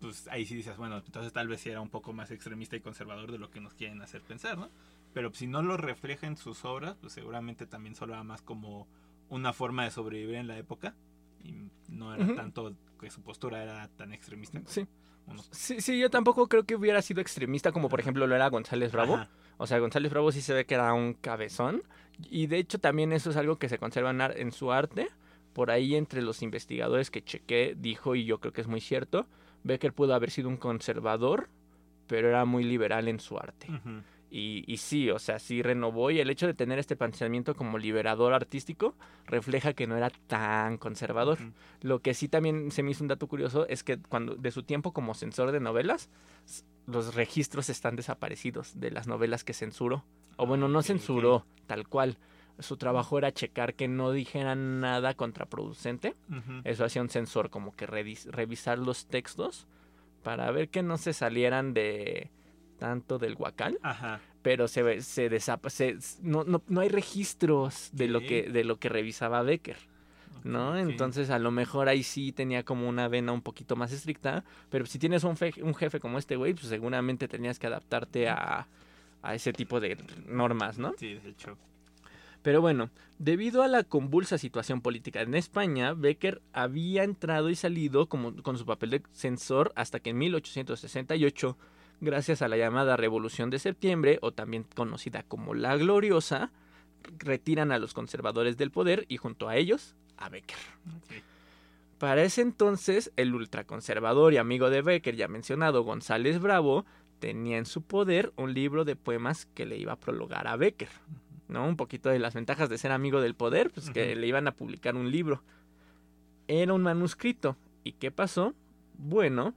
pues ahí sí dices, bueno, entonces tal vez sí era un poco más extremista y conservador de lo que nos quieren hacer pensar, ¿no? Pero si no lo refleja en sus obras, pues seguramente también solo era más como una forma de sobrevivir en la época y no era Ujú. tanto que su postura era tan extremista. Sí. unos- Sí, sí, yo tampoco creo que hubiera sido extremista como por ejemplo lo era González Bravo. Ajá. O sea, González Bravo sí se ve que era un cabezón. Y de hecho también eso es algo que se conserva en, en su arte. Por ahí entre los investigadores que chequé dijo, y yo creo que es muy cierto, Becker pudo haber sido un conservador, pero era muy liberal en su arte. Y, y sí, o sea, sí renovó y el hecho de tener este pensamiento como liberador artístico refleja que no era tan conservador. Lo que sí también se me hizo un dato curioso es que cuando de su tiempo como censor de novelas, los registros están desaparecidos de las novelas que censuró. O bueno, no Ah, censuró tal cual. Su trabajo era checar que no dijeran nada contraproducente. Eso hacía un censor, como que revis- revisar los textos para ver que no se salieran de tanto del guacal Ajá. pero se se desapa se, no, no, no hay registros de lo que de lo que revisaba Becker no entonces a lo mejor ahí sí tenía como una vena un poquito más estricta pero si tienes un, fe- un jefe como este güey pues seguramente tenías que adaptarte a, a ese tipo de normas no Sí, de hecho. Pero bueno, debido a la convulsa situación política en España, Becker había entrado y salido como, con su papel de censor hasta que en 1868, gracias a la llamada Revolución de Septiembre, o también conocida como la Gloriosa, retiran a los conservadores del poder y junto a ellos a Becker. Para ese entonces, el ultraconservador y amigo de Becker, ya mencionado González Bravo, tenía en su poder un libro de poemas que le iba a prologar a Becker. ¿No? Un poquito de las ventajas de ser amigo del poder, pues que le iban a publicar un libro. Era un manuscrito. ¿Y qué pasó? Bueno,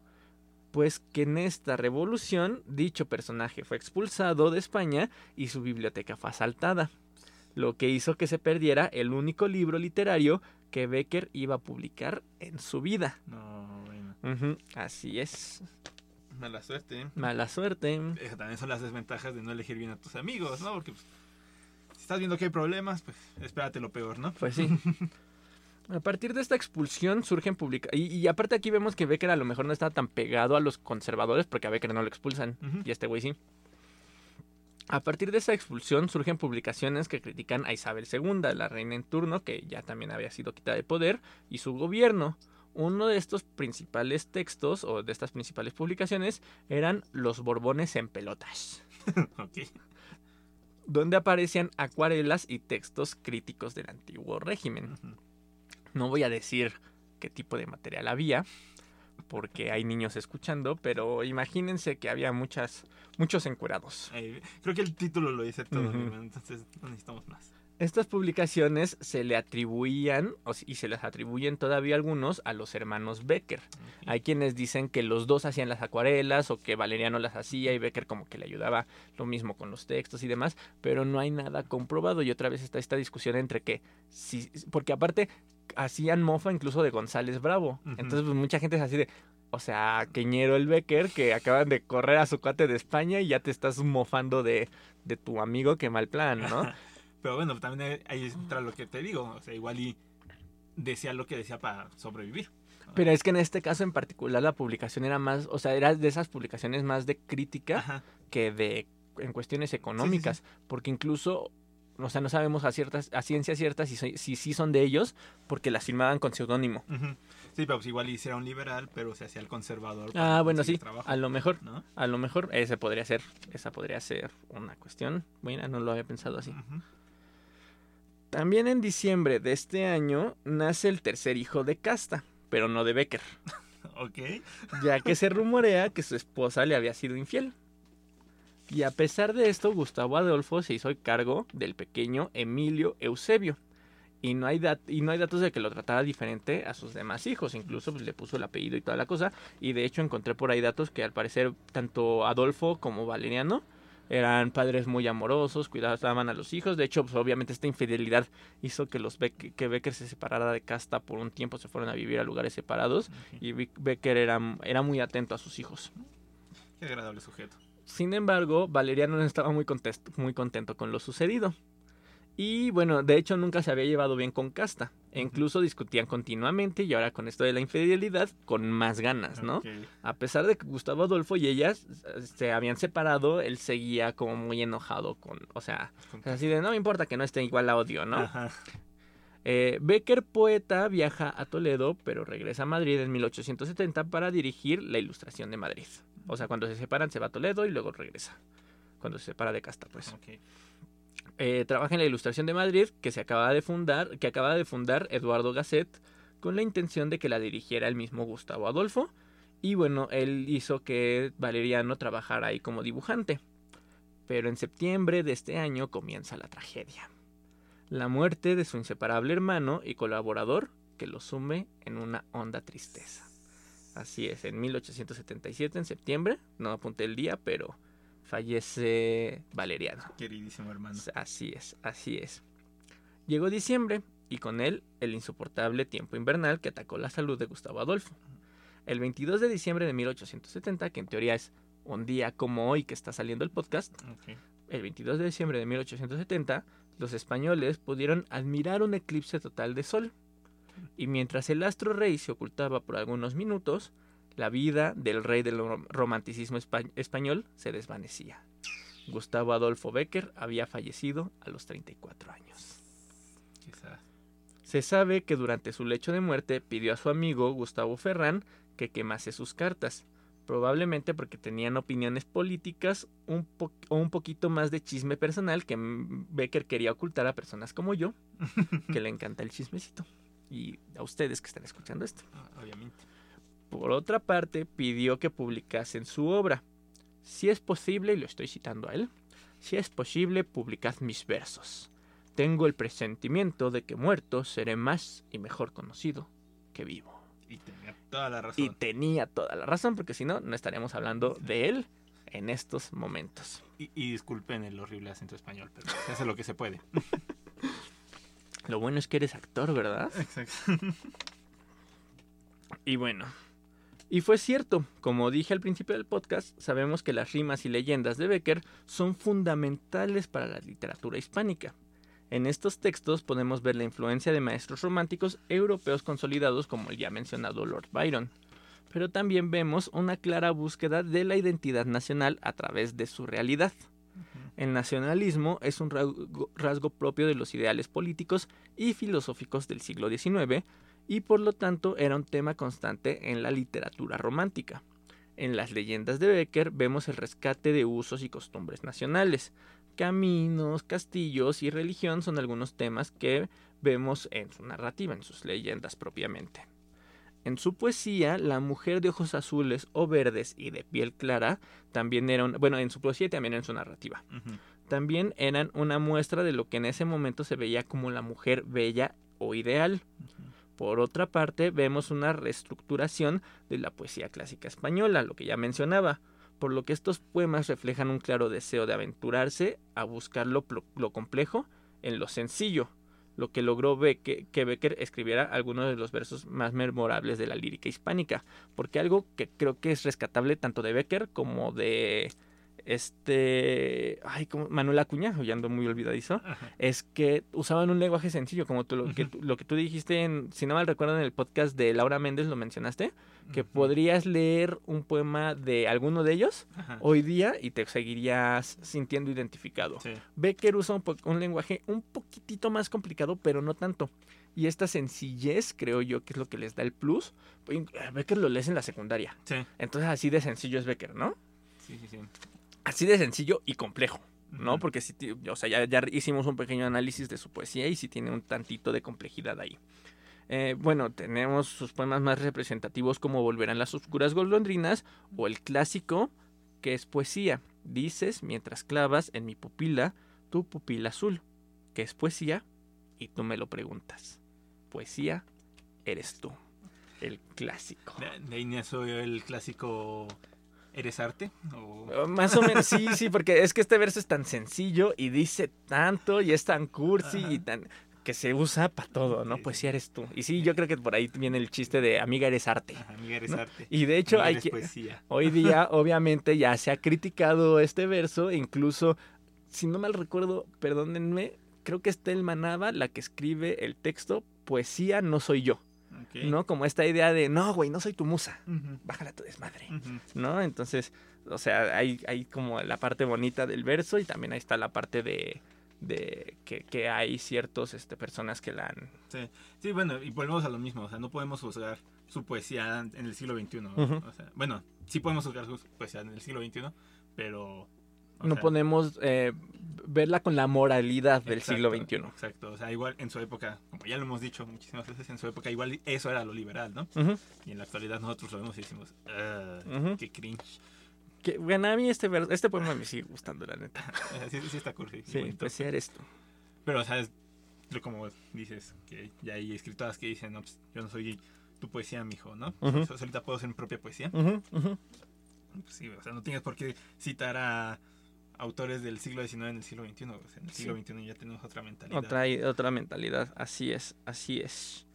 pues que en esta revolución dicho personaje fue expulsado de España y su biblioteca fue asaltada. Lo que hizo que se perdiera el único libro literario que Becker iba a publicar en su vida. No, bueno. Así es. Mala suerte. Mala suerte. Eh, También son las desventajas de no elegir bien a tus amigos, ¿no? Porque pues, si estás viendo que hay problemas, pues espérate lo peor, ¿no? Pues sí. A partir de esta expulsión surgen publicaciones. Y, y aparte aquí vemos que Becker a lo mejor no está tan pegado a los conservadores porque a Becker no lo expulsan. Y este güey sí. A partir de esa expulsión surgen publicaciones que critican a Isabel II, la reina en turno, que ya también había sido quitada de poder, y su gobierno. Uno de estos principales textos, o de estas principales publicaciones, eran Los Borbones en pelotas, ok. Donde aparecían acuarelas y textos críticos del antiguo régimen. No voy a decir qué tipo de material había, porque hay niños escuchando, pero imagínense que había muchas, muchos encuerados. Eh, creo que el título lo dice todo, entonces no necesitamos más. Estas publicaciones se le atribuían, y se les atribuyen todavía algunos, a los hermanos Becker. Hay quienes dicen que los dos hacían las acuarelas o que Valeriano las hacía y Becker como que le ayudaba lo mismo con los textos y demás, pero no hay nada comprobado y otra vez está esta discusión entre que, si, porque aparte hacían mofa incluso de González Bravo, entonces pues mucha gente es así de, o sea, queñero el Becker que acaban de correr a su cuate de España y ya te estás mofando de, de tu amigo, qué mal plan, ¿no? Pero bueno, también ahí entra lo que te digo. O sea, igual y decía lo que decía para sobrevivir. Pero es que en este caso en particular la publicación era más, o sea, era de esas publicaciones más de crítica Ajá. que de en cuestiones económicas, porque incluso, o sea, no sabemos a ciertas, a ciencia cierta si, soy- si sí son de ellos, porque las firmaban con seudónimo. Sí, pero pues igual y sí era un liberal, pero se hacía el conservador. Ah, bueno, sí, trabajo, a lo mejor, ¿no? a lo mejor ese podría ser, esa podría ser una cuestión. Bueno, no lo había pensado así. Ujú. También en diciembre de este año nace el tercer hijo de Casta, pero no de Becker. Ok. ya que se rumorea que su esposa le había sido infiel. Y a pesar de esto, Gustavo Adolfo se hizo cargo del pequeño Emilio Eusebio. Y no, hay y no hay datos de que lo tratara diferente a sus demás hijos. Incluso pues, le puso el apellido y toda la cosa. Y de hecho encontré por ahí datos que al parecer tanto Adolfo como Valeriano Eran padres muy amorosos, cuidaban a los hijos. De hecho, pues, obviamente esta infidelidad hizo que los Beck- que Becker se separara de Casta por un tiempo, se fueron a vivir a lugares separados. Y Becker era, era muy atento a sus hijos. Qué agradable sujeto. Sin embargo, Valeriano no estaba muy, muy contento con lo sucedido. Y bueno, de hecho nunca se había llevado bien con Casta. E incluso discutían continuamente y ahora con esto de la infidelidad con más ganas, ¿no? A pesar de que Gustavo Adolfo y ellas se habían separado, él seguía como muy enojado con, o sea, así de no me importa que no esté igual a odio, ¿no? Ajá. Eh, Becker, poeta, viaja a Toledo, pero regresa a Madrid en 1870 para dirigir la Ilustración de Madrid. O sea, cuando se separan se va a Toledo y luego regresa. Cuando se separa de Casta, pues. Eh, trabaja en la Ilustración de Madrid, que se acaba de fundar, que acaba de fundar Eduardo Gasset, con la intención de que la dirigiera el mismo Gustavo Adolfo. Y bueno, él hizo que Valeriano trabajara ahí como dibujante. Pero en septiembre de este año comienza la tragedia. La muerte de su inseparable hermano y colaborador que lo sume en una honda tristeza. Así es, en 1877, en septiembre, no apunté el día, pero fallece Valeriano. Queridísimo hermano. Así es, así es. Llegó diciembre y con él el insoportable tiempo invernal que atacó la salud de Gustavo Adolfo. El 22 de diciembre de 1870, que en teoría es un día como hoy que está saliendo el podcast, el 22 de diciembre de 1870, los españoles pudieron admirar un eclipse total de sol. Y mientras el astro rey se ocultaba por algunos minutos, la vida del rey del rom- romanticismo espa- español se desvanecía. Gustavo Adolfo Becker había fallecido a los 34 años. Quizás. Se sabe que durante su lecho de muerte pidió a su amigo Gustavo Ferrán que quemase sus cartas, probablemente porque tenían opiniones políticas un po- o un poquito más de chisme personal que Becker quería ocultar a personas como yo, que le encanta el chismecito. Y a ustedes que están escuchando esto. Ah, Obviamente. Por otra parte, pidió que publicasen su obra. Si es posible, y lo estoy citando a él, si es posible, publicad mis versos. Tengo el presentimiento de que muerto seré más y mejor conocido que vivo. Y tenía toda la razón. Y tenía toda la razón, porque si no, no estaríamos hablando de él en estos momentos. Y, y disculpen el horrible acento español, pero se hace lo que se puede. Lo bueno es que eres actor, ¿verdad? Exacto. Y bueno, y fue cierto, como dije al principio del podcast, sabemos que las rimas y leyendas de Becker son fundamentales para la literatura hispánica. En estos textos podemos ver la influencia de maestros románticos europeos consolidados como el ya mencionado Lord Byron. Pero también vemos una clara búsqueda de la identidad nacional a través de su realidad. El nacionalismo es un rasgo, rasgo propio de los ideales políticos y filosóficos del siglo XIX y por lo tanto era un tema constante en la literatura romántica. En las leyendas de Becker vemos el rescate de usos y costumbres nacionales. Caminos, castillos y religión son algunos temas que vemos en su narrativa, en sus leyendas propiamente. En su poesía, la mujer de ojos azules o verdes y de piel clara también era un, bueno, en su poesía y también en su narrativa también eran una muestra de lo que en ese momento se veía como la mujer bella o ideal. Por otra parte, vemos una reestructuración de la poesía clásica española, lo que ya mencionaba, por lo que estos poemas reflejan un claro deseo de aventurarse a buscar lo, lo complejo en lo sencillo, lo que logró Beque- que Becker escribiera algunos de los versos más memorables de la lírica hispánica, porque algo que creo que es rescatable tanto de Becker como de este, ay, como Manuel Acuña, ya ando muy olvidadizo, Ajá. es que usaban un lenguaje sencillo, como tú, lo, que, tú- lo que tú dijiste, en, si no mal recuerdo, en el podcast de Laura Méndez lo mencionaste, que podrías leer un poema de alguno de ellos Ajá. hoy día y te seguirías sintiendo identificado. Sí. Becker usa un, un lenguaje un poquitito más complicado, pero no tanto. Y esta sencillez, creo yo, que es lo que les da el plus. Becker lo lees en la secundaria. Sí. Entonces así de sencillo es Becker, ¿no? Sí, sí, sí. Así de sencillo y complejo. ¿no? Porque sí, ti- o sea, ya, ya hicimos un pequeño análisis de su poesía y sí tiene un tantito de complejidad ahí. Eh, bueno, tenemos sus poemas más representativos como Volverán las oscuras golondrinas o el clásico que es poesía. Dices mientras clavas en mi pupila tu pupila azul, que es poesía y tú me lo preguntas. Poesía eres tú. El clásico. De, de nació el clásico ¿Eres arte? O... Oh, Más o menos, sí, sí, porque es que este verso es tan sencillo y dice tanto y es tan cursi Ajá. y tan que se usa para todo, ¿no? Pues sí. eres tú. Y sí, yo creo que por ahí viene el chiste de amiga eres arte. Ajá, amiga, eres ¿no? arte. Y de hecho hay que poesía. hoy día obviamente ya se ha criticado este verso, e incluso si no mal recuerdo, perdónenme, creo que es Telma Nava la que escribe el texto Poesía no soy yo, ¿no? Como esta idea de, no, güey, no soy tu musa, Ujú, bájala tu desmadre. ¿no? Entonces, o sea, hay, hay como la parte bonita del verso y también ahí está la parte de, de que, que hay ciertos este, personas que la han... Sí. Sí, bueno, y volvemos a lo mismo. O sea, no podemos juzgar su poesía en el siglo XXI. o sea, bueno, sí podemos juzgar su poesía en el siglo XXI, pero... o no sea, podemos eh, verla con la moralidad del exacto, siglo XXI. Exacto. O sea, igual en su época, como ya lo hemos dicho muchísimas veces, en su época igual eso era lo liberal, ¿no? Ujú, Y en la actualidad nosotros lo vemos y decimos, "Ah, ujú. qué cringe. Que, bueno, a mí este, este poema me sigue gustando, la neta. Sí, sí está cursi. Sí, sí eres tú. Pero, o sea, es como dices, que ya hay escritoras que dicen, no, pues yo no soy tu poesía, mijo, ¿no? Sea, solita puedo hacer mi propia poesía. Ujú, ujú. Pues sí, o sea, no tienes por qué citar a autores del siglo XIX en el siglo XXI. O sea, en el Sí. siglo XXI ya tenemos otra mentalidad. Otra, otra mentalidad, así es, así es.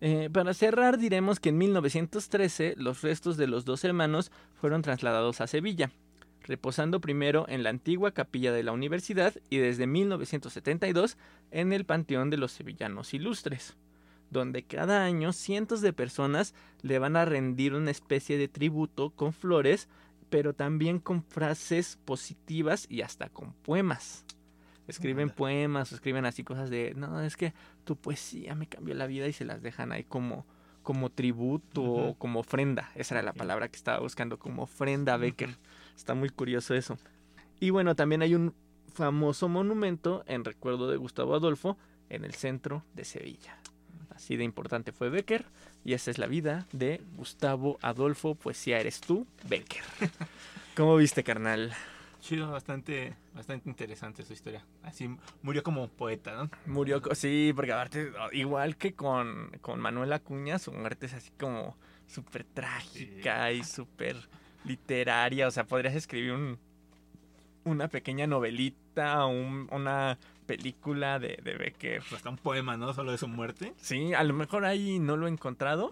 Eh, para cerrar, diremos que en 1913 los restos de los dos hermanos fueron trasladados a Sevilla, reposando primero en la antigua capilla de la universidad y desde 1972 en el Panteón de los Sevillanos Ilustres, donde cada año cientos de personas le van a rendir una especie de tributo con flores, pero también con frases positivas y hasta con poemas. Escriben poemas o escriben así cosas de, no, es que tu poesía me cambió la vida y se las dejan ahí como, como tributo o como ofrenda. Esa era la palabra que estaba buscando, como ofrenda Becker. Está muy curioso eso. Y bueno, también hay un famoso monumento en recuerdo de Gustavo Adolfo en el centro de Sevilla. Así de importante fue Becker y esa es la vida de Gustavo Adolfo, poesía eres tú, Becker. ¿Cómo viste, carnal? Chido, bastante, bastante interesante su historia. Así murió como poeta, ¿no? Murió, sí, porque aparte, igual que con, con Manuel Acuña, su muerte es así como súper trágica y súper literaria. O sea, podrías escribir un, una pequeña novelita, un- una película de, de Becker. Hasta un poema, ¿no? Solo de su muerte. Sí, a lo mejor ahí no lo he encontrado,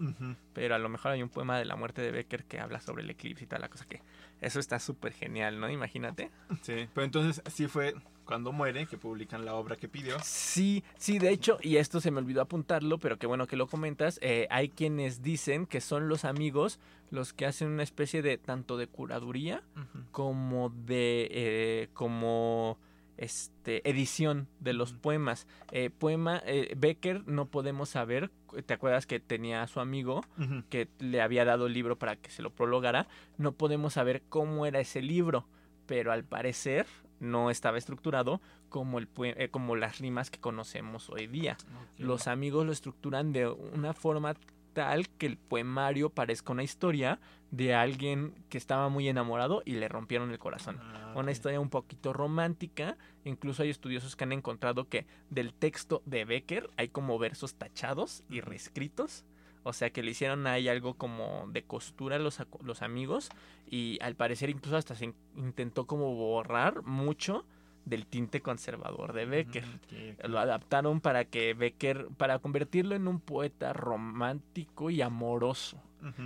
pero a lo mejor hay un poema de la muerte de Becker que habla sobre el eclipse y toda la cosa que... Eso está súper genial, ¿no? Imagínate. Sí, pero entonces sí fue cuando muere que publican la obra que pidió. Sí, sí, de hecho, y esto se me olvidó apuntarlo, pero qué bueno que lo comentas, eh, hay quienes dicen que son los amigos los que hacen una especie de tanto de curaduría como de eh, como este edición de los poemas. Eh, poema eh, Becker no podemos saber, ¿te acuerdas que tenía a su amigo que le había dado el libro para que se lo prologara? No podemos saber cómo era ese libro, pero al parecer no estaba estructurado como el eh, como las rimas que conocemos hoy día. Los amigos lo estructuran de una forma tal que el poemario parezca una historia de alguien que estaba muy enamorado y le rompieron el corazón. Ah, Una historia un poquito romántica. Incluso hay estudiosos que han encontrado que del texto de Becker hay como versos tachados y reescritos. O sea que le hicieron ahí algo como de costura a los, amigos. Y al parecer incluso hasta se in- intentó como borrar mucho del tinte conservador de Becker ok. lo adaptaron para que Becker, para convertirlo en un poeta romántico y amoroso,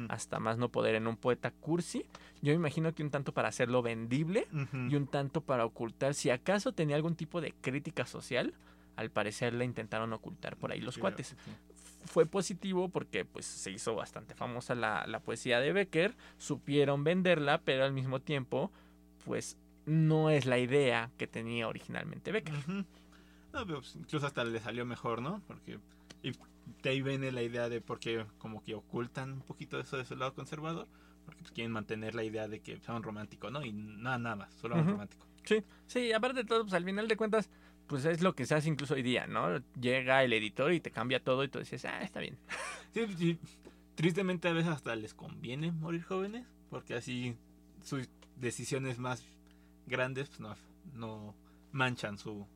hasta más no poder, en un poeta cursi. Yo me imagino que un tanto para hacerlo vendible y un tanto para ocultar, si acaso tenía algún tipo de crítica social, al parecer la intentaron ocultar por ahí los cuates. Fue positivo porque pues se hizo bastante famosa la, la poesía de Becker, supieron venderla, pero al mismo tiempo, pues no es la idea que tenía originalmente Becker. No, pero pues, incluso hasta le salió mejor, ¿no? Porque y de ahí viene la idea de por qué como que ocultan un poquito eso de su lado conservador, porque pues, quieren mantener la idea de que son románticos, ¿no? Y nada, nada más, solo un Ujú. romántico. Sí, sí, aparte de todo, pues al final de cuentas, pues es lo que se hace incluso hoy día, ¿no? Llega el editor y te cambia todo y tú dices, ah, está bien. Sí, sí, tristemente a veces hasta les conviene morir jóvenes, porque así sus decisiones más grandes pues, no, no manchan su,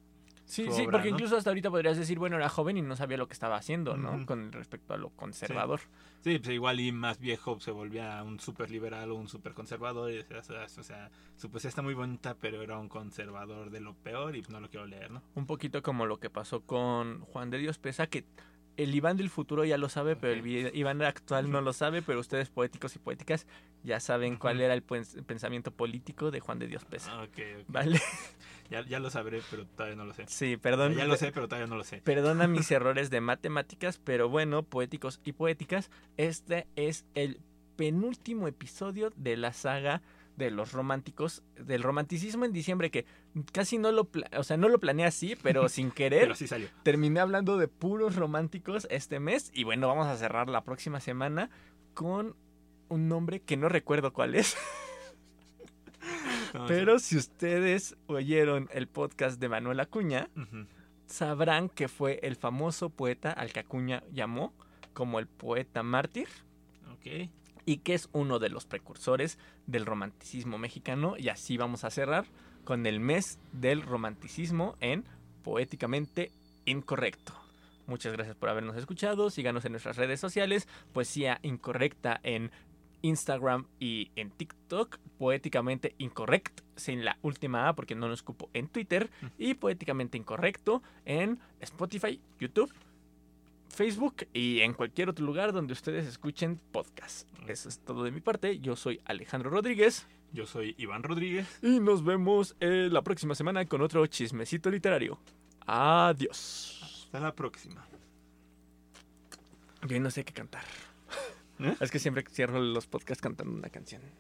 Sí, sí, porque ¿no? incluso hasta ahorita podrías decir, bueno, era joven y no sabía lo que estaba haciendo, ¿no? Con respecto a lo conservador. Sí, pues igual y más viejo se volvía un súper liberal o un súper conservador. y, O sea, o sea, su poesía está muy bonita, pero era un conservador de lo peor y no lo quiero leer, ¿no? Un poquito como lo que pasó con Juan de Dios Pesa, que el Iván del futuro ya lo sabe, pero el Iván actual no lo sabe, pero ustedes poéticos y poéticas ya saben cuál era el pens- pensamiento político de Juan de Dios Pesa. Ah, Ok, ok. ¿Vale? Ya, ya lo sabré, pero todavía no lo sé. Sí, perdón. ya lo sé, pero todavía no lo sé. Perdona mis errores de matemáticas, pero bueno, poéticos y poéticas, este es el penúltimo episodio de la saga de los románticos, del romanticismo en diciembre, que casi no lo, o sea, no lo planeé así, pero sin querer, Pero sí salió. terminé hablando de puros románticos este mes. Y bueno, vamos a cerrar la próxima semana con un nombre que no recuerdo cuál es, No, pero si ustedes oyeron el podcast de Manuel Acuña, sabrán que fue el famoso poeta al que Acuña llamó como el poeta mártir. Ok. Y que es uno de los precursores del romanticismo mexicano. Y así vamos a cerrar con el mes del romanticismo en Poéticamente Incorrecto. Muchas gracias por habernos escuchado, síganos en nuestras redes sociales, Poesía Incorrecta en Instagram y en TikTok, Poéticamente Incorrect, sin la última A porque no nos cupo en Twitter, y Poéticamente Incorrecto en Spotify, YouTube, Facebook y en cualquier otro lugar donde ustedes escuchen podcast. Eso es todo de mi parte. Yo soy Alejandro Rodríguez Yo soy Iván Rodríguez. y nos vemos eh, la próxima semana con otro chismecito literario. Adiós. Hasta la próxima. Yo no sé qué cantar. ¿Eh? Es que siempre cierro los podcasts cantando una canción.